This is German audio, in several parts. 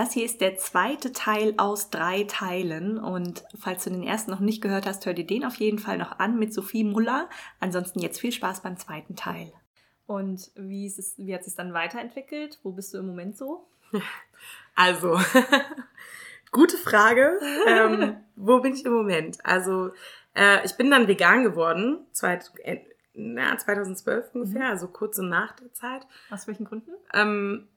Das hier ist der zweite Teil aus drei Teilen und falls du den ersten noch nicht gehört hast, hör dir den auf jeden Fall noch an mit Sophie Muller. Ansonsten jetzt viel Spaß beim zweiten Teil. Und wie, ist es, wie hat es sich dann weiterentwickelt? Wo bist du im Moment so? Also, gute Frage. ähm, wo bin ich im Moment? Also, äh, ich bin dann vegan geworden, zweit, äh, na, 2012 ungefähr, also kurz nach der Zeit. Aus welchen Gründen? Ähm,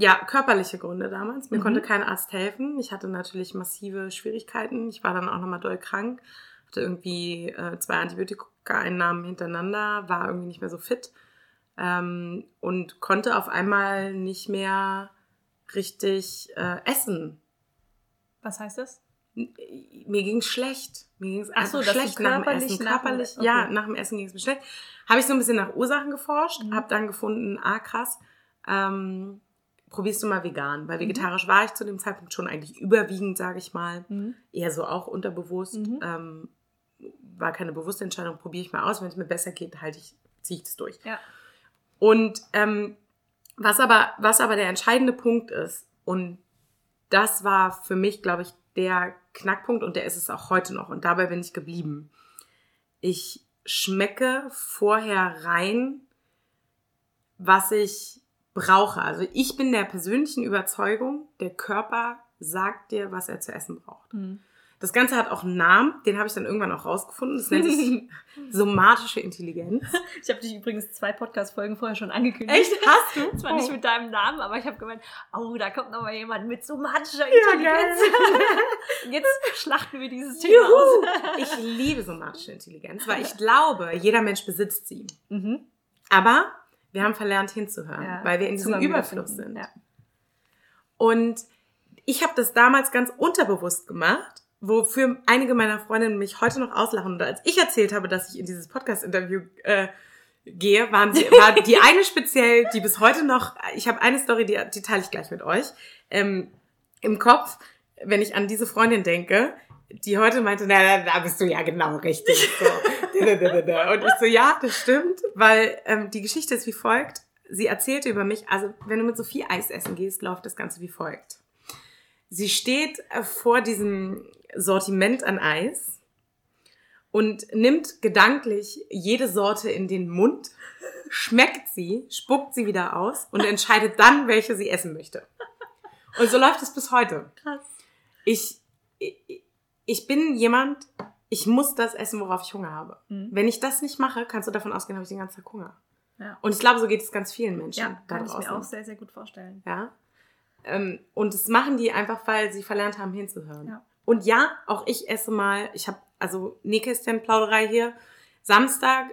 ja, körperliche Gründe damals. Mir Mhm. konnte kein Arzt helfen. Ich hatte natürlich massive Schwierigkeiten. Ich war dann auch nochmal doll krank. Hatte irgendwie äh, zwei Antibiotika-Einnahmen hintereinander, war irgendwie nicht mehr so fit. Ähm, und konnte auf einmal nicht mehr richtig äh, essen. Was heißt das? Mir ging's schlecht. Mir ging's Ach so, schlecht nach dem körperlich Essen. Körperlich, okay. ja, nach dem Essen ging's mir schlecht. Habe ich so ein bisschen nach Ursachen geforscht, Mhm. habe dann gefunden, ah krass, ähm, probierst du mal vegan, Mhm. weil vegetarisch war ich zu dem Zeitpunkt schon eigentlich überwiegend, sage ich mal, Mhm. eher so auch unterbewusst. Mhm. Ähm, war keine bewusste Entscheidung, probiere ich mal aus. Wenn es mir besser geht, halte ich, ziehe ich das durch. Ja. Und ähm, was aber, was aber der entscheidende Punkt ist, und das war für mich, glaube ich, der Knackpunkt und der ist es auch heute noch. Und dabei bin ich geblieben. Ich schmecke vorher rein, was ich brauche. Also ich bin der persönlichen Überzeugung, der Körper sagt dir, was er zu essen braucht. Mhm. Das Ganze hat auch einen Namen, den habe ich dann irgendwann auch rausgefunden. Das nennt sich somatische Intelligenz. Ich habe dich übrigens zwei Podcast-Folgen vorher schon angekündigt. Echt? Hast du? Zwar nicht Oh. mit deinem Namen, aber ich habe gemeint, oh, da kommt noch mal jemand mit somatischer Ja, Intelligenz. Und jetzt schlachten wir dieses Thema Juhu. aus. Ich liebe somatische Intelligenz, weil ich glaube, jeder Mensch besitzt sie. Mhm. Aber wir haben verlernt hinzuhören, Ja. weil wir in diesem Überfluss sind. Ja. Und ich habe das damals ganz unterbewusst gemacht, wofür einige meiner Freundinnen mich heute noch auslachen. Und als ich erzählt habe, dass ich in dieses Podcast-Interview äh, gehe, waren sie, war die eine speziell, die bis heute noch, ich habe eine Story, die, die teile ich gleich mit euch, ähm, im Kopf, wenn ich an diese Freundin denke, die heute meinte, na, na, da bist du ja genau richtig. So. Und ich so, ja, das stimmt, weil ähm, die Geschichte ist wie folgt. Sie erzählte über mich, also wenn du mit Sophie Eis essen gehst, läuft das Ganze wie folgt. Sie steht äh, vor diesem Sortiment an Eis und nimmt gedanklich jede Sorte in den Mund, schmeckt sie, spuckt sie wieder aus und entscheidet dann, welche sie essen möchte. Und so läuft es bis heute. Krass. Ich, ich, ich bin jemand, ich muss das essen, worauf ich Hunger habe. Mhm. Wenn ich das nicht mache, kannst du davon ausgehen, habe ich den ganzen Tag Hunger. Ja. Und ich glaube, so geht es ganz vielen Menschen Ja, kann ich mir auch sehr, sehr gut vorstellen. Ja. Ähm, und das machen die einfach, weil sie verlernt haben, hinzuhören. Ja. Und ja, auch ich esse mal, ich habe also Nähkästchen-Plauderei hier. Samstag,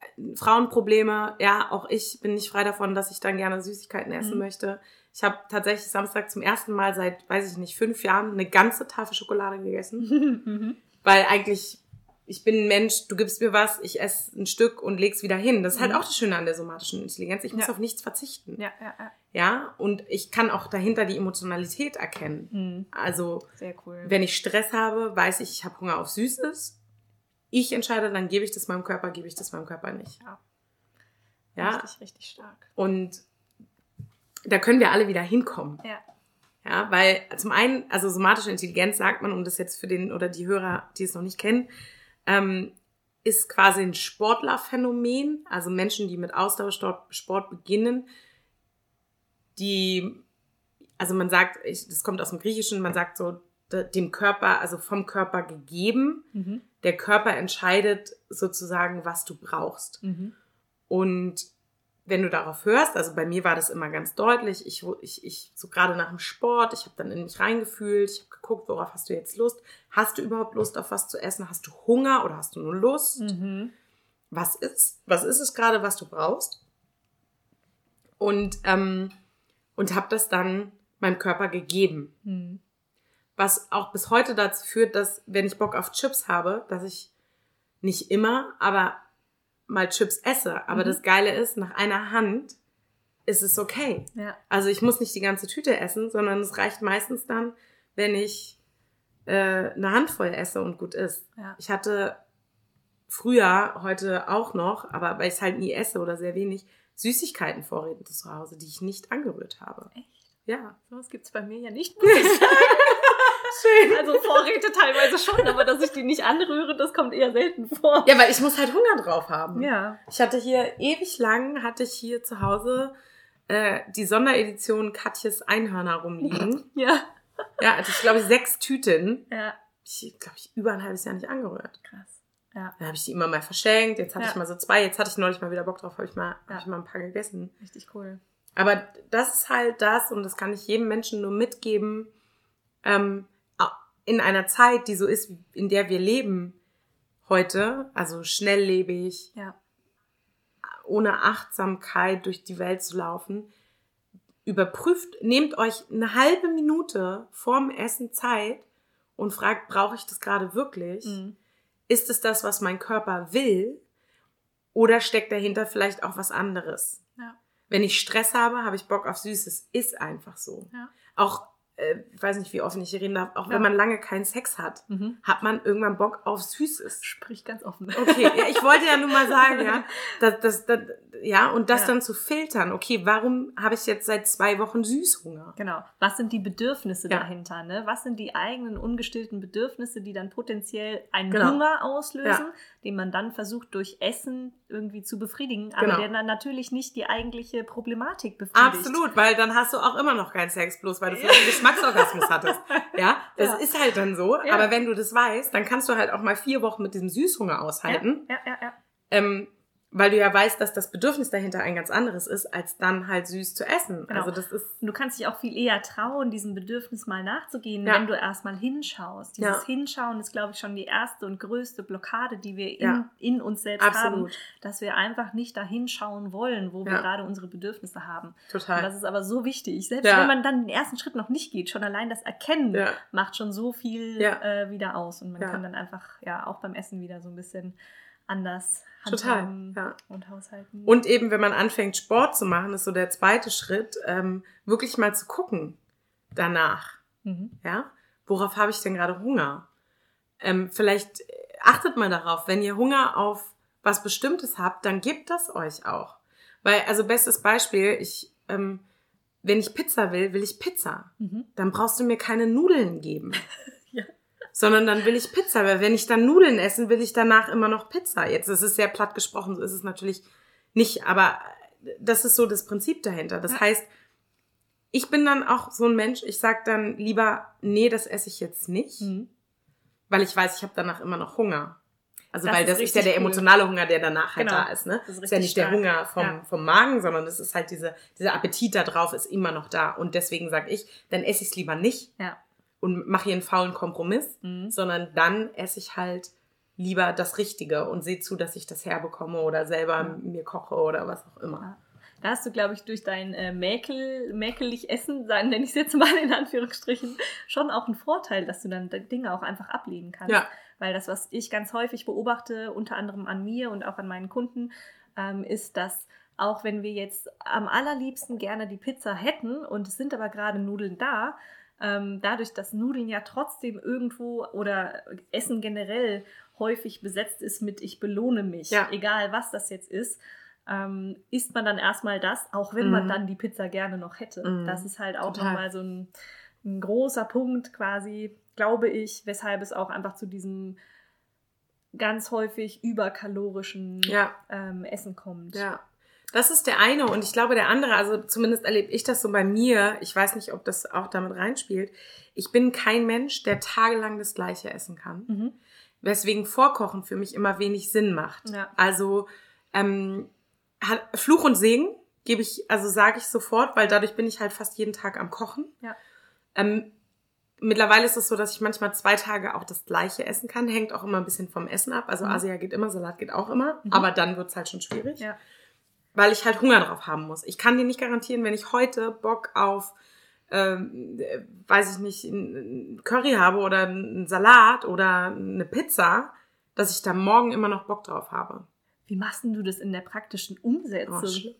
äh, Frauenprobleme, ja, auch ich bin nicht frei davon, dass ich dann gerne Süßigkeiten essen Mhm. möchte. Ich habe tatsächlich Samstag zum ersten Mal seit, weiß ich nicht, fünf Jahren eine ganze Tafel Schokolade gegessen. Mhm. Weil eigentlich, ich bin ein Mensch, du gibst mir was, ich esse ein Stück und leg's wieder hin. Das ist halt Mhm. auch das Schöne an der somatischen Intelligenz. Ich muss Ja. auf nichts verzichten. Ja, ja, ja. Ja, und ich kann auch dahinter die Emotionalität erkennen. Mhm. Also, Sehr cool. wenn ich Stress habe, weiß ich, ich habe Hunger auf Süßes. Ich entscheide, dann gebe ich das meinem Körper, gebe ich das meinem Körper nicht. Ja. Ja, Richtig, richtig stark. und da können wir alle wieder hinkommen. Ja. Ja, weil zum einen, also somatische Intelligenz sagt man, um das jetzt für den oder die Hörer, die es noch nicht kennen, ähm, ist quasi ein Sportlerphänomen, also Menschen, die mit Ausdauersport Sport beginnen, die, also man sagt, ich, das kommt aus dem Griechischen, man sagt so, de- dem Körper, also vom Körper gegeben, Mhm. der Körper entscheidet sozusagen, was du brauchst. Mhm. Und wenn du darauf hörst, also bei mir war das immer ganz deutlich, ich, ich, ich so gerade nach dem Sport, ich habe dann in mich reingefühlt, ich habe geguckt, worauf hast du jetzt Lust? Hast du überhaupt Lust auf was zu essen? Hast du Hunger oder hast du nur Lust? Mhm. Was ist, was ist es gerade, was du brauchst? Und, ähm, und habe das dann meinem Körper gegeben. Mhm. Was auch bis heute dazu führt, dass wenn ich Bock auf Chips habe, dass ich nicht immer, aber mal Chips esse. Aber Mhm. das Geile ist, nach einer Hand ist es okay. Ja. Also ich muss nicht die ganze Tüte essen, sondern es reicht meistens dann, wenn ich äh, eine Handvoll esse und gut ist. Ja. Ich hatte früher, heute auch noch, aber weil ich es halt nie esse oder sehr wenig, Süßigkeitenvorräte zu Hause, die ich nicht angerührt habe. Echt? Ja. Sowas gibt es bei mir ja nicht, muss ich sagen. Schön. Also Vorräte teilweise schon, aber dass ich die nicht anrühre, das kommt eher selten vor. Ja, weil ich muss halt Hunger drauf haben. Ja. Ich hatte hier ewig lang, hatte ich hier zu Hause äh, die Sonderedition Katjes Einhörner rumliegen. Ja. Ja, hatte ich glaube ich sechs Tüten. Ja. Ich glaube ich über ein halbes Jahr nicht angerührt. Krass. Ja. Dann habe ich die immer mal verschenkt. Jetzt hatte Ja. ich mal so zwei. Jetzt hatte ich neulich mal wieder Bock drauf. Habe ich mal, Ja. hab ich mal ein paar gegessen. Richtig cool. Aber das ist halt das und das kann ich jedem Menschen nur mitgeben. Ähm, in einer Zeit, die so ist, in der wir leben heute, also schnelllebig, Ja. ohne Achtsamkeit durch die Welt zu laufen, überprüft, nehmt euch eine halbe Minute vorm Essen Zeit und fragt, brauche ich das gerade wirklich? Mhm. Ist es das, was mein Körper will? Oder steckt dahinter vielleicht auch was anderes? Ja. Wenn ich Stress habe, habe ich Bock auf Süßes. Ist einfach so. Ja. Auch, ich weiß nicht, wie offen ich hier reden darf, auch Ja. wenn man lange keinen Sex hat, Mhm. hat man irgendwann Bock auf Süßes. Sprich ganz offen. Okay, ja, ich wollte ja nur mal sagen, ja, das, das, das, ja, und das Ja. dann zu filtern. Okay, warum habe ich jetzt seit zwei Wochen Süßhunger? Genau. Was sind die Bedürfnisse dahinter? Ne? Was sind die eigenen ungestillten Bedürfnisse, die dann potenziell einen Genau. Hunger auslösen, den man dann versucht durch Essen irgendwie zu befriedigen, aber Genau. der dann natürlich nicht die eigentliche Problematik befriedigt. Absolut, weil dann hast du auch immer noch keinen Sex, bloß weil du vielleicht Geschmacksorgasmus hattest. Ja, das Ja. ist halt dann so. Ja. Aber wenn du das weißt, dann kannst du halt auch mal vier Wochen mit diesem Süßhunger aushalten. Ja, ja, ja. Ähm, weil du ja weißt, dass das Bedürfnis dahinter ein ganz anderes ist, als dann halt süß zu essen. Genau. Also das ist Und du kannst dich auch viel eher trauen, diesem Bedürfnis mal nachzugehen, Ja. wenn du erstmal hinschaust. Dieses Ja. Hinschauen ist, glaube ich, schon die erste und größte Blockade, die wir in, Ja. in uns selbst absolut haben, dass wir einfach nicht da hinschauen wollen, wo wir gerade unsere Bedürfnisse haben. Und total. das ist aber so wichtig. Selbst wenn man dann den ersten Schritt noch nicht geht, schon allein das Erkennen macht schon so viel äh, wieder aus. Und man kann dann einfach ja auch beim Essen wieder so ein bisschen anders Total, handhaben ja. und haushalten. Und eben, wenn man anfängt, Sport zu machen, ist so der zweite Schritt, ähm, wirklich mal zu gucken danach. mhm. Ja, worauf habe ich denn gerade Hunger? Ähm, vielleicht äh, achtet mal darauf, wenn ihr Hunger auf was Bestimmtes habt, dann gebt das euch auch. Weil, also bestes Beispiel, ich, ähm, wenn ich Pizza will, will ich Pizza. Mhm. Dann brauchst du mir keine Nudeln geben. Sondern dann will ich Pizza, weil wenn ich dann Nudeln essen, will ich danach immer noch Pizza. Jetzt ist es sehr platt gesprochen, so ist es natürlich nicht, aber das ist so das Prinzip dahinter. Das heißt, ich bin dann auch so ein Mensch, ich sag dann lieber, nee, das esse ich jetzt nicht, Mhm. weil ich weiß, ich habe danach immer noch Hunger. Also Das weil das ist ja der emotionale Hunger, der danach halt Genau. da ist. Ne? Das ist ist ja nicht der stark. Hunger vom, Ja. vom Magen, sondern es ist halt diese, dieser Appetit da drauf ist immer noch da. Und deswegen sage ich, dann esse ich es lieber nicht Ja. Und mache hier einen faulen Kompromiss, Mhm. sondern dann esse ich halt lieber das Richtige und sehe zu, dass ich das herbekomme oder selber Ja. mir koche oder was auch immer. Ja. Da hast du, glaube ich, durch dein äh, Mäkel, mäkelig Essen, nenne ich es jetzt mal in Anführungsstrichen, schon auch einen Vorteil, dass du dann Dinge auch einfach ablehnen kannst. Ja. Weil das, was ich ganz häufig beobachte, unter anderem an mir und auch an meinen Kunden, ähm, ist, dass auch wenn wir jetzt am allerliebsten gerne die Pizza hätten und es sind aber gerade Nudeln da, ähm, dadurch, dass Nudeln ja trotzdem irgendwo oder Essen generell häufig besetzt ist mit ich belohne mich, Ja. egal was das jetzt ist, ähm, isst man dann erstmal das, auch wenn man Mhm. dann die Pizza gerne noch hätte. Mhm. Das ist halt auch Total. nochmal so ein, ein großer Punkt quasi, glaube ich, weshalb es auch einfach zu diesem ganz häufig überkalorischen Ja. ähm, Essen kommt. Ja. Das ist der eine und ich glaube der andere, also zumindest erlebe ich das so bei mir, ich weiß nicht, ob das auch damit reinspielt. Ich bin kein Mensch, der tagelang das gleiche essen kann. Mhm. Weswegen Vorkochen für mich immer wenig Sinn macht. Ja. Also ähm, hat, Fluch und Segen gebe ich, also sage ich sofort, weil dadurch bin ich halt fast jeden Tag am Kochen. Ja. Ähm, mittlerweile ist es so, dass ich manchmal zwei Tage auch das gleiche essen kann. Hängt auch immer ein bisschen vom Essen ab. Also Mhm. Asia geht immer, Salat geht auch immer. Mhm. Aber dann wird's halt schon schwierig. Ja. Weil ich halt Hunger drauf haben muss. Ich kann dir nicht garantieren, wenn ich heute Bock auf, ähm, äh, weiß ich nicht, ein ein Curry habe oder einen Salat oder eine Pizza, dass ich da morgen immer noch Bock drauf habe. Wie machst denn du das in der praktischen Oh, Umsetzung? schlimm.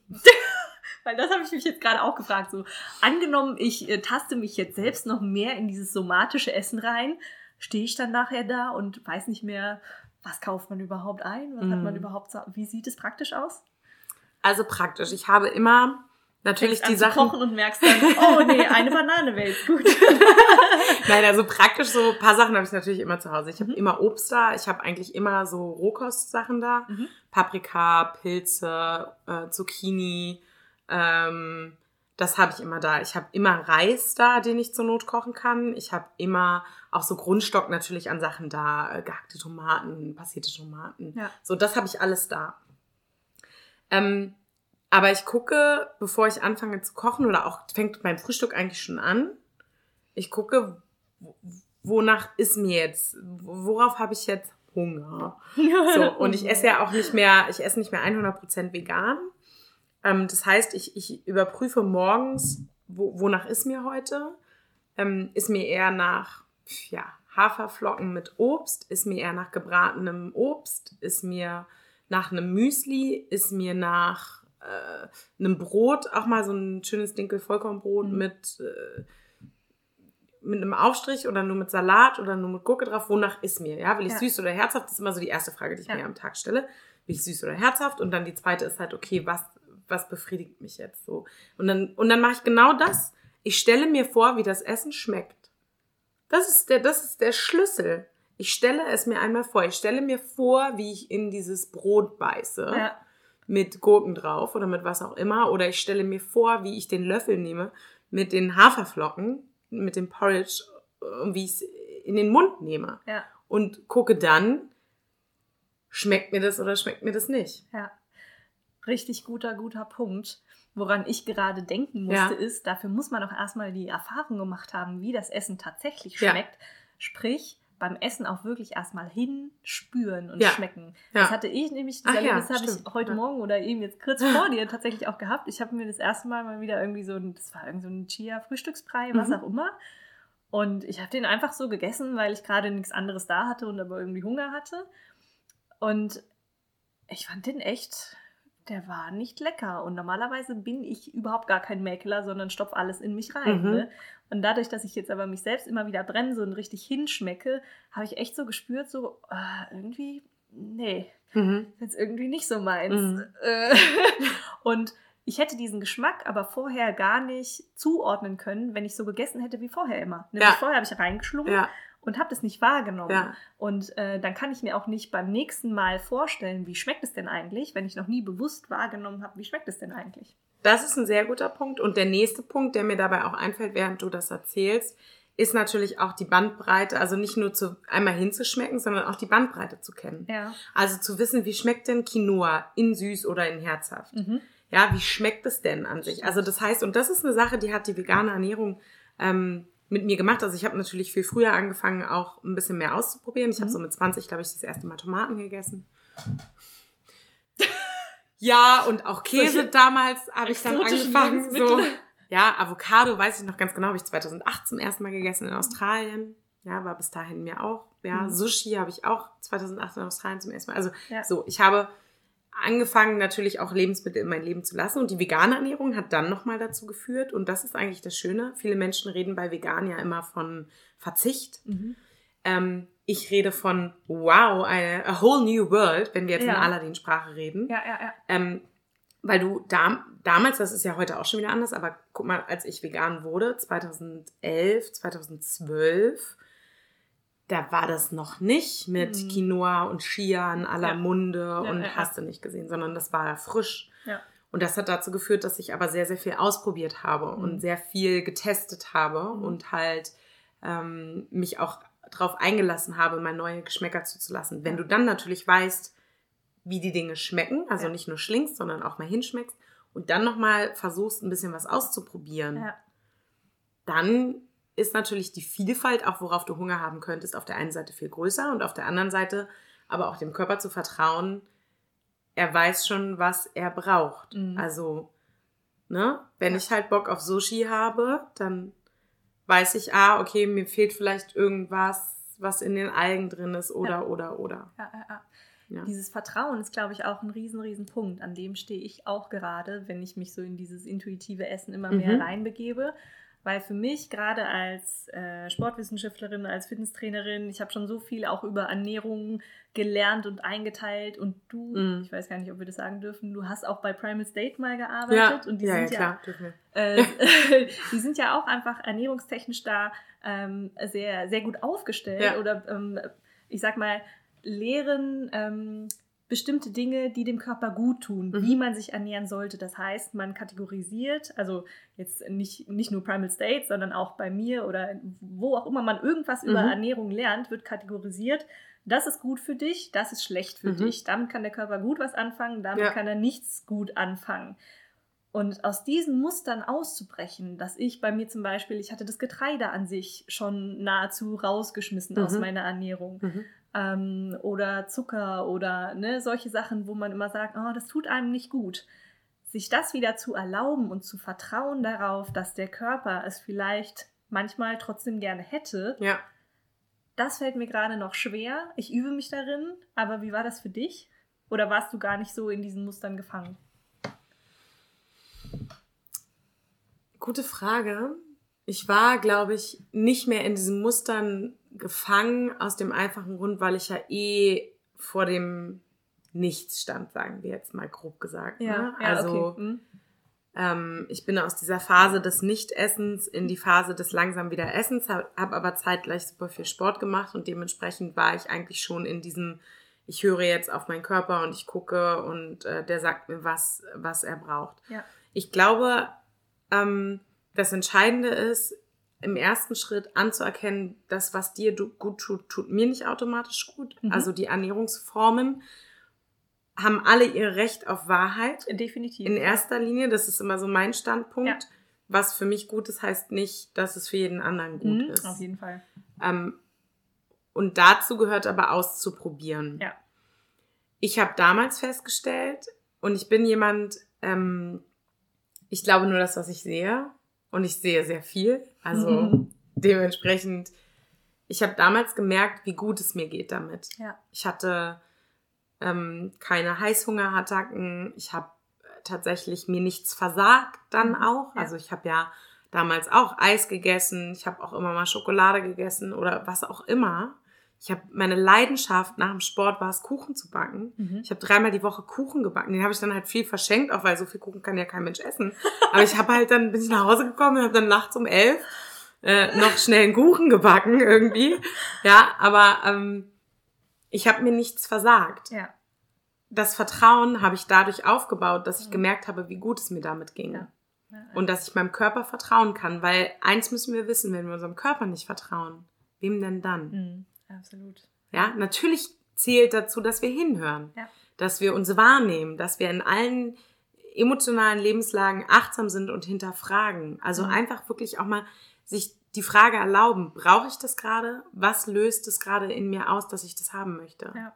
Weil das habe ich mich jetzt gerade auch gefragt. So, angenommen, ich äh, taste mich jetzt selbst noch mehr in dieses somatische Essen rein, stehe ich dann nachher da und weiß nicht mehr, was kauft man überhaupt ein? Was hat man Mhm. überhaupt? Wie sieht es praktisch aus? Also praktisch. Ich habe immer natürlich Fängst die Sachen. kochen und merkst dann, oh nee, eine Banane wäre jetzt gut. Nein, also praktisch so ein paar Sachen habe ich natürlich immer zu Hause. Ich habe Mhm. immer Obst da, ich habe eigentlich immer so Rohkostsachen da. Mhm. Paprika, Pilze, äh, Zucchini, ähm, das habe ich immer da. Ich habe immer Reis da, den ich zur Not kochen kann. Ich habe immer auch so Grundstock natürlich an Sachen da, äh, gehackte Tomaten, passierte Tomaten. Ja. So, das habe ich alles da. Ähm, aber ich gucke, bevor ich anfange zu kochen, oder auch fängt beim Frühstück eigentlich schon an, ich gucke, wo- wonach ist mir jetzt, worauf habe ich jetzt Hunger? So, und ich esse ja auch nicht mehr, ich esse nicht mehr 100% vegan. Ähm, das heißt, ich, ich überprüfe morgens, wo, wonach ist mir heute. Ähm, ist mir eher nach ja, Haferflocken mit Obst, ist mir eher nach gebratenem Obst, ist mir nach einem Müsli, ist mir nach äh, einem Brot, auch mal so ein schönes Dinkel-Vollkornbrot Mhm. mit, äh, mit einem Aufstrich oder nur mit Salat oder nur mit Gurke drauf. Wonach ist mir? Ja, will ich Ja. süß oder herzhaft? Das ist immer so die erste Frage, die ich Ja. mir am Tag stelle. Will ich süß oder herzhaft? Und dann die zweite ist halt, okay, was, was befriedigt mich jetzt so? Und dann, und dann mache ich genau das. Ich stelle mir vor, wie das Essen schmeckt. Das ist der, das ist der Schlüssel. Ich stelle es mir einmal vor. Ich stelle mir vor, wie ich in dieses Brot beiße Ja. mit Gurken drauf oder mit was auch immer. Oder ich stelle mir vor, wie ich den Löffel nehme mit den Haferflocken, mit dem Porridge und wie ich es in den Mund nehme. Ja. Und gucke dann, schmeckt mir das oder schmeckt mir das nicht. Ja, richtig guter, guter Punkt. Woran ich gerade denken musste, Ja. ist, dafür muss man auch erstmal die Erfahrung gemacht haben, wie das Essen tatsächlich Ja. schmeckt. Sprich, beim Essen auch wirklich erstmal hinspüren und Ja. schmecken. Ja. Das hatte ich nämlich, das ja, habe ich heute. Morgen oder eben jetzt kurz vor dir tatsächlich auch gehabt. Ich habe mir das erste Mal mal wieder irgendwie so ein, das war irgend so ein Chia-Frühstücksbrei, was Mhm. auch immer. Und ich habe den einfach so gegessen, weil ich gerade nichts anderes da hatte und aber irgendwie Hunger hatte. Und ich fand den echt, der war nicht lecker. Und normalerweise bin ich überhaupt gar kein Mäkler, sondern stopf alles in mich rein. Mhm. Ne? Und dadurch, dass ich jetzt aber mich selbst immer wieder bremse und richtig hinschmecke, habe ich echt so gespürt, so ah, irgendwie, nee, Mhm. ist jetzt irgendwie nicht so meins. Mhm. Äh, und ich hätte diesen Geschmack aber vorher gar nicht zuordnen können, wenn ich so gegessen hätte wie vorher immer. Nämlich Ja. vorher habe ich reingeschlungen Ja, und habe das nicht wahrgenommen. ja. Und äh, dann kann ich mir auch nicht beim nächsten Mal vorstellen, wie schmeckt es denn eigentlich, wenn ich noch nie bewusst wahrgenommen habe, wie schmeckt es denn eigentlich? Das ist ein sehr guter Punkt. Und der nächste Punkt, der mir dabei auch einfällt, während du das erzählst, ist natürlich auch die Bandbreite, also nicht nur zu einmal hinzuschmecken, sondern auch die Bandbreite zu kennen. Ja. Also zu wissen, wie schmeckt denn Quinoa in süß oder in herzhaft? Mhm. Ja, wie schmeckt es denn an sich? Also das heißt, und das ist eine Sache, die hat die vegane Ernährung ähm, mit mir gemacht. Also ich habe natürlich viel früher angefangen, auch ein bisschen mehr auszuprobieren. Ich habe Mhm. so mit 20, glaube ich, das erste Mal Tomaten gegessen. Ja, und auch Käse Solche damals habe ich dann angefangen. So. Ja, Avocado weiß ich noch ganz genau, habe ich 2008 zum ersten Mal gegessen in Australien. Ja, war bis dahin mir auch. Ja, Mhm. Sushi habe ich auch 2008 in Australien zum ersten Mal. Also Ja. so, ich habe angefangen natürlich auch Lebensmittel in mein Leben zu lassen und die vegane Ernährung hat dann nochmal dazu geführt und das ist eigentlich das Schöne. Viele Menschen reden bei vegan ja immer von Verzicht. Mhm. Ähm, ich rede von wow, eine a whole new world, wenn wir jetzt Ja. in Aladdin-Sprache reden. Ja, ja, ja. Ähm, weil du da, damals, das ist ja heute auch schon wieder anders, aber guck mal, als ich vegan wurde, 2011, 2012, da war das noch nicht mit Mhm. Quinoa und Chia in aller Ja. Munde und ja, ja. hast du nicht gesehen, sondern das war frisch. Ja. Und das hat dazu geführt, dass ich aber sehr, sehr viel ausprobiert habe Mhm. und sehr viel getestet habe Mhm. und halt ähm, mich auch darauf eingelassen habe, mal neue Geschmäcker zuzulassen. Wenn Ja. du dann natürlich weißt, wie die Dinge schmecken, also Ja. nicht nur schlingst, sondern auch mal hinschmeckst und dann nochmal versuchst, ein bisschen was auszuprobieren, ja. dann ist natürlich die Vielfalt, auch worauf du Hunger haben könntest, auf der einen Seite viel größer und auf der anderen Seite aber auch dem Körper zu vertrauen, er weiß schon, was er braucht. Mhm. Also, ne, wenn Ja. ich halt Bock auf Sushi habe, dann weiß ich, ah, okay, mir fehlt vielleicht irgendwas, was in den Algen drin ist oder, Ja. oder, oder. Ja, ja, ja. Ja. Dieses Vertrauen ist, glaube ich, auch ein riesen, riesen Punkt. An dem stehe ich auch gerade, wenn ich mich so in dieses intuitive Essen immer mehr Mhm. reinbegebe. Weil für mich, gerade als äh, Sportwissenschaftlerin, als Fitnesstrainerin, ich habe schon so viel auch über Ernährung gelernt und eingeteilt. Und du, mm. ich weiß gar nicht, ob wir das sagen dürfen, du hast auch bei Primal State mal gearbeitet. Ja, und die ja, sind ja, ja, klar, äh, die sind ja auch einfach ernährungstechnisch da ähm, sehr, sehr gut aufgestellt. Ja. Oder ähm, ich sag mal, lehren ähm, bestimmte Dinge, die dem Körper gut tun, Mhm. wie man sich ernähren sollte. Das heißt, man kategorisiert, also jetzt nicht, nicht nur Primal State, sondern auch bei mir oder wo auch immer man irgendwas über Mhm. Ernährung lernt, wird kategorisiert. Das ist gut für dich, das ist schlecht für Mhm. dich. Damit kann der Körper gut was anfangen, damit Ja. kann er nichts gut anfangen. Und aus diesen Mustern auszubrechen, dass ich bei mir zum Beispiel, ich hatte das Getreide an sich schon nahezu rausgeschmissen aus Mhm. meiner Ernährung Mhm. Ähm, oder Zucker oder ne, solche Sachen, wo man immer sagt, oh, das tut einem nicht gut. Sich das wieder zu erlauben und zu vertrauen darauf, dass der Körper es vielleicht manchmal trotzdem gerne hätte, Ja. das fällt mir gerade noch schwer. Ich übe mich darin, aber wie war das für dich? Oder warst du gar nicht so in diesen Mustern gefangen? Gute Frage. Ich war, glaube ich, nicht mehr in diesen Mustern gefangen, aus dem einfachen Grund, weil ich ja eh vor dem Nichts stand, sagen wir jetzt mal grob gesagt. ne? also okay. Hm. ähm, ich bin aus dieser Phase des Nichtessens in die Phase des langsam wieder Essens, habe hab aber zeitgleich super viel Sport gemacht und dementsprechend war ich eigentlich schon in diesem, ich höre jetzt auf meinen Körper und ich gucke und äh, der sagt mir, was, was er braucht. Ja. Ich glaube, ähm, das Entscheidende ist, im ersten Schritt anzuerkennen, dass was dir gut tut, tut mir nicht automatisch gut. Mhm. Also die Ernährungsformen haben alle ihr Recht auf Wahrheit. Definitiv. In erster Linie, das ist immer so mein Standpunkt. Ja. Was für mich gut ist, heißt nicht, dass es für jeden anderen gut Mhm, ist. Auf jeden Fall. Ähm, und dazu gehört aber auszuprobieren. Ja. Ich habe damals festgestellt, und ich bin jemand, ähm, ich glaube nur das, was ich sehe. Und ich sehe sehr viel. Also Mhm. dementsprechend, ich habe damals gemerkt, wie gut es mir geht damit. Ja. Ich hatte ähm, keine Heißhungerattacken. Ich habe tatsächlich mir nichts versagt dann Mhm, auch. ja. Also ich habe ja damals auch Eis gegessen. Ich habe auch immer mal Schokolade gegessen oder was auch immer. Ich habe meine Leidenschaft nach dem Sport war es, Kuchen zu backen. Mhm. Ich habe dreimal die Woche Kuchen gebacken. Den habe ich dann halt viel verschenkt, auch weil so viel Kuchen kann ja kein Mensch essen. Aber ich habe halt dann bin ich nach Hause gekommen und habe dann nachts um elf äh, noch schnell einen Kuchen gebacken irgendwie. Ja, aber ähm, ich habe mir nichts versagt. Ja. Das Vertrauen habe ich dadurch aufgebaut, dass ich Mhm. gemerkt habe, wie gut es mir damit ging. Ja. Ja. Und dass ich meinem Körper vertrauen kann, weil eins müssen wir wissen, wenn wir unserem Körper nicht vertrauen, wem denn dann? Mhm. Absolut. Ja, natürlich zählt dazu, dass wir hinhören, Ja. dass wir uns wahrnehmen, dass wir in allen emotionalen Lebenslagen achtsam sind und hinterfragen. Also Mhm. einfach wirklich auch mal sich die Frage erlauben, brauche ich das gerade? Was löst es gerade in mir aus, dass ich das haben möchte? Ja.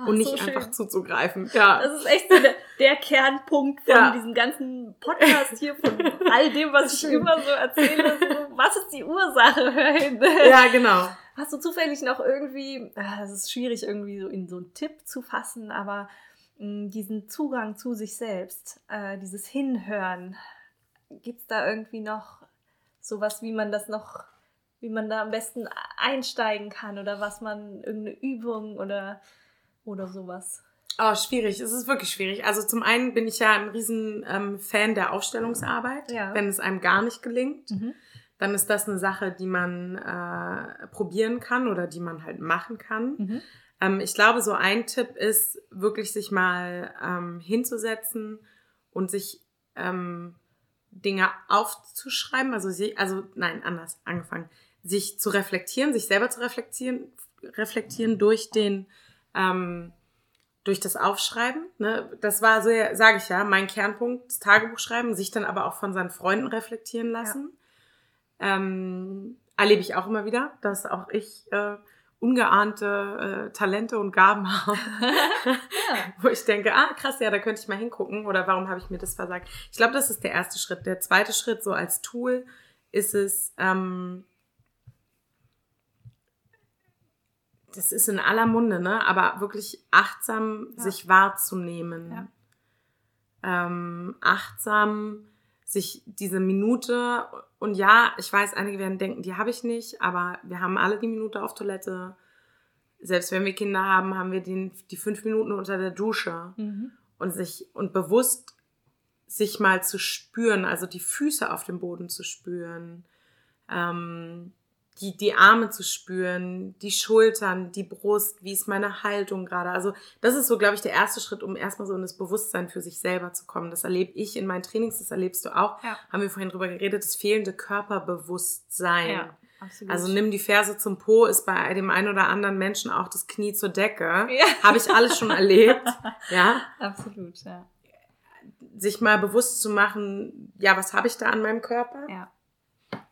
Ach, Und nicht so einfach zuzugreifen. Ja. Das ist echt so der, der Kernpunkt von Ja. diesem ganzen Podcast hier, von all dem, was ich immer so erzähle. So, was ist die Ursache? Hör hin. ja, genau. Hast du zufällig noch irgendwie, ah, es ist schwierig irgendwie so in so einen Tipp zu fassen, aber mh, diesen Zugang zu sich selbst, äh, dieses Hinhören, gibt es da irgendwie noch sowas, wie man das noch, wie man da am besten einsteigen kann oder was man, irgendeine Übung oder, oder sowas? Oh, schwierig. Es ist wirklich schwierig. Also zum einen bin ich ja ein riesen ähm, Fan der Aufstellungsarbeit. Ja. Wenn es einem gar nicht gelingt, Mhm. dann ist das eine Sache, die man äh, probieren kann oder die man halt machen kann. Mhm. Ähm, ich glaube, so ein Tipp ist, wirklich sich mal ähm, hinzusetzen und sich ähm, Dinge aufzuschreiben. Also, sie, also nein, anders angefangen. Sich zu reflektieren, sich selber zu reflektieren, reflektieren durch den ähm, durch das Aufschreiben. Ne? Das war so, sage ich ja, mein Kernpunkt, das Tagebuch schreiben, sich dann aber auch von seinen Freunden reflektieren lassen. Ähm, erlebe ich auch immer wieder, dass auch ich äh, ungeahnte äh, Talente und Gaben habe, wo ich denke, ah krass, ja, da könnte ich mal hingucken oder warum habe ich mir das versagt. Ich glaube, das ist der erste Schritt. Der zweite Schritt, so als Tool, ist es, ähm, das ist in aller Munde, ne? aber wirklich achtsam Ja. sich wahrzunehmen. Ähm, achtsam sich diese Minute und ja, ich weiß, einige werden denken, die habe ich nicht, aber wir haben alle die Minute auf Toilette. Selbst wenn wir Kinder haben, haben wir den, die fünf Minuten unter der Dusche Mhm. und sich und bewusst sich mal zu spüren, also die Füße auf dem Boden zu spüren, ähm, die, die Arme zu spüren, die Schultern, die Brust, wie ist meine Haltung gerade. Also das ist so, glaube ich, der erste Schritt, um erstmal so in das Bewusstsein für sich selber zu kommen. Das erlebe ich in meinen Trainings, das erlebst du auch. Ja. Haben wir vorhin drüber geredet, das fehlende Körperbewusstsein. Ja, absolut. Also nimm die Ferse zum Po, ist bei dem einen oder anderen Menschen auch das Knie zur Decke. Ja. Habe ich alles schon erlebt. Ja, Absolut, ja. sich mal bewusst zu machen, ja, was habe ich da an meinem Körper? Ja.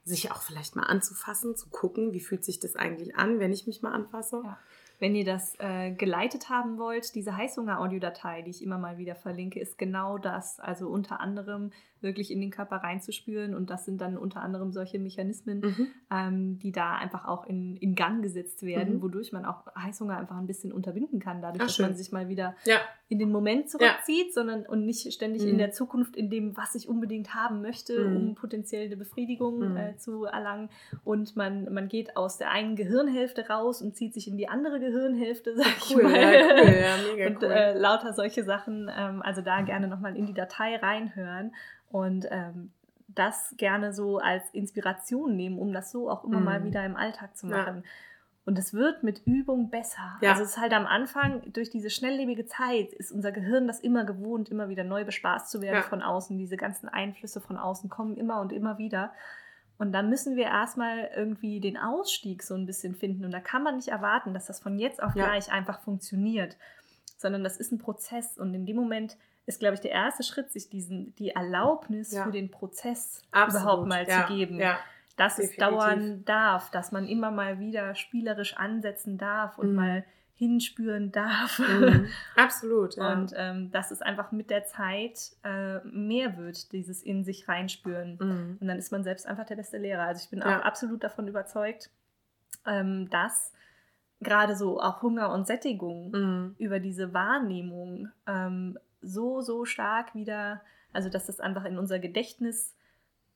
Sich auch vielleicht mal anzufassen, zu gucken, wie fühlt sich das eigentlich an, wenn ich mich mal anfasse. Ja. Wenn ihr das äh, geleitet haben wollt, diese Heißhunger-Audiodatei, die ich immer mal wieder verlinke, ist genau das. Also unter anderem wirklich in den Körper reinzuspüren und das sind dann unter anderem solche Mechanismen, Mhm. ähm, die da einfach auch in, in Gang gesetzt werden, Mhm. wodurch man auch Heißhunger einfach ein bisschen unterbinden kann, dadurch, Ach, dass schön. man sich mal wieder Ja, in den Moment zurückzieht, sondern und nicht ständig in Mhm. der Zukunft in dem, was ich unbedingt haben möchte, Mhm. um potenziell eine Befriedigung Mhm. äh, zu erlangen. Und man, man geht aus der einen Gehirnhälfte raus und zieht sich in die andere Gehirnhälfte, sag ich cool, mal. ja, cool, ja, mega und cool. äh, lauter solche Sachen. Ähm, also da gerne nochmal in die Datei reinhören und ähm, das gerne so als Inspiration nehmen, um das so auch immer Mhm. mal wieder im Alltag zu Ja. machen. Und es wird mit Übung besser. Ja. Also es ist halt am Anfang, durch diese schnelllebige Zeit, ist unser Gehirn das immer gewohnt, immer wieder neu bespaßt zu werden Ja. von außen. Diese ganzen Einflüsse von außen kommen immer und immer wieder. Und dann müssen wir erstmal irgendwie den Ausstieg so ein bisschen finden. Und da kann man nicht erwarten, dass das von jetzt auf Ja. gleich einfach funktioniert, sondern das ist ein Prozess. Und in dem Moment ist, glaube ich, der erste Schritt, sich diesen, die Erlaubnis Ja. für den Prozess Absolut, überhaupt mal ja, zu geben. Ja, Dass es definitiv. dauern darf, dass man immer mal wieder spielerisch ansetzen darf und Mhm. mal hinspüren darf. mhm. absolut. Ja. Und ähm, dass es einfach mit der Zeit äh, mehr wird, dieses in sich reinspüren. mhm. Und dann ist man selbst einfach der beste Lehrer. Also ich bin Ja. auch absolut davon überzeugt, ähm, dass gerade so auch Hunger und Sättigung Mhm. über diese Wahrnehmung ähm, so, so stark wieder, also dass das einfach in unser Gedächtnis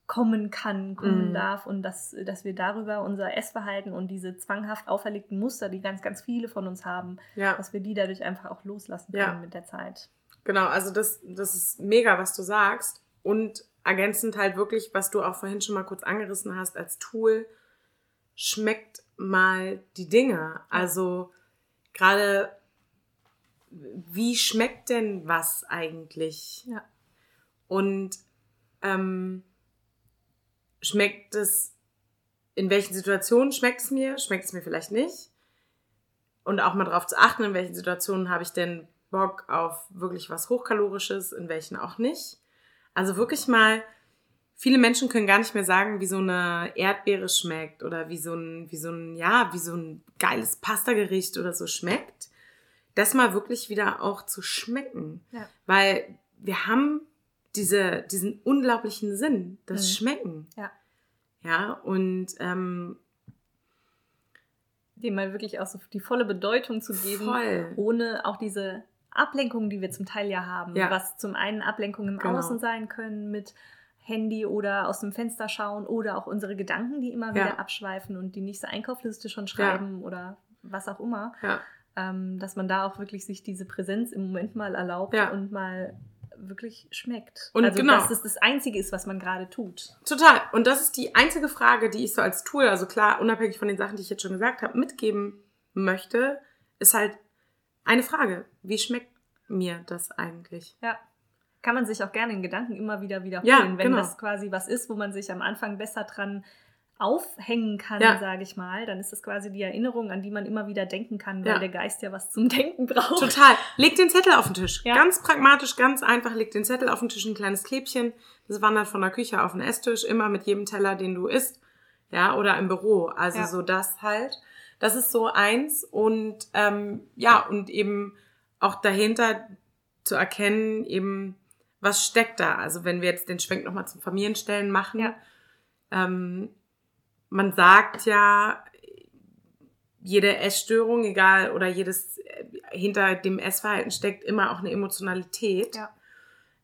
kommen kann, kommen Mhm. darf und dass, dass wir darüber unser Essverhalten und diese zwanghaft auferlegten Muster, die ganz, ganz viele von uns haben, Ja. dass wir die dadurch einfach auch loslassen Ja. können mit der Zeit. Genau, also das, das ist mega, was du sagst. Und ergänzend halt wirklich, was du auch vorhin schon mal kurz angerissen hast als Tool, schmeckt mal die Dinge. Also gerade, wie schmeckt denn was eigentlich? Ja. Und ähm, schmeckt es, in welchen Situationen schmeckt es mir, schmeckt es mir vielleicht nicht? Und auch mal darauf zu achten, in welchen Situationen habe ich denn Bock auf wirklich was Hochkalorisches, in welchen auch nicht. Also wirklich mal, viele Menschen können gar nicht mehr sagen, wie so eine Erdbeere schmeckt oder wie so ein, wie so ein, ja, wie so ein geiles Pastagericht oder so schmeckt. Das mal wirklich wieder auch zu schmecken. Ja. Weil wir haben diese, diesen unglaublichen Sinn, das Mhm. Schmecken. Ja. Ja, und ähm, Dem mal wirklich auch so die volle Bedeutung zu geben, voll. ohne auch diese Ablenkungen, die wir zum Teil ja haben, Ja. was zum einen Ablenkungen im Genau. Außen sein können mit Handy oder aus dem Fenster schauen oder auch unsere Gedanken, die immer Ja. wieder abschweifen und die nächste Einkaufsliste schon schreiben oder was auch immer, Ja. Ähm, dass man da auch wirklich sich diese Präsenz im Moment mal erlaubt Ja. und mal wirklich schmeckt. Und also genau. dass es das Einzige ist, was man gerade tut. Total. Und das ist die einzige Frage, die ich so als Tool, also klar, unabhängig von den Sachen, die ich jetzt schon gesagt habe, mitgeben möchte, ist halt eine Frage. Wie schmeckt mir das eigentlich? Ja. Kann man sich auch gerne in Gedanken immer wieder wiederholen, Ja, wenn genau. das quasi was ist, wo man sich am Anfang besser dran aufhängen kann, Ja. sage ich mal, dann ist das quasi die Erinnerung, an die man immer wieder denken kann, weil Ja. der Geist ja was zum Denken braucht. Total. Leg den Zettel auf den Tisch. Ja. Ganz pragmatisch, ganz einfach. Leg den Zettel auf den Tisch, ein kleines Klebchen. Das wandert von der Küche auf den Esstisch, immer mit jedem Teller, den du isst. Ja, oder im Büro. Also so das halt. Das ist so eins. Und ähm, ja, und eben auch dahinter zu erkennen, eben, was steckt da? Also wenn wir jetzt den Schwenk nochmal zum Familienstellen machen. Ja. Ähm, man sagt ja, jede Essstörung, egal, oder jedes, äh, hinter dem Essverhalten steckt immer auch eine Emotionalität. Ja.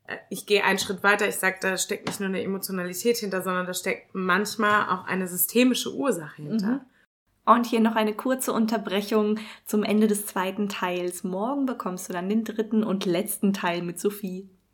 äh, ich gehe einen Schritt weiter, ich sage, da steckt nicht nur eine Emotionalität hinter, sondern da steckt manchmal auch eine systemische Ursache hinter. Mhm. Und hier noch eine kurze Unterbrechung zum Ende des zweiten Teils. Morgen bekommst du dann den dritten und letzten Teil mit Sophie.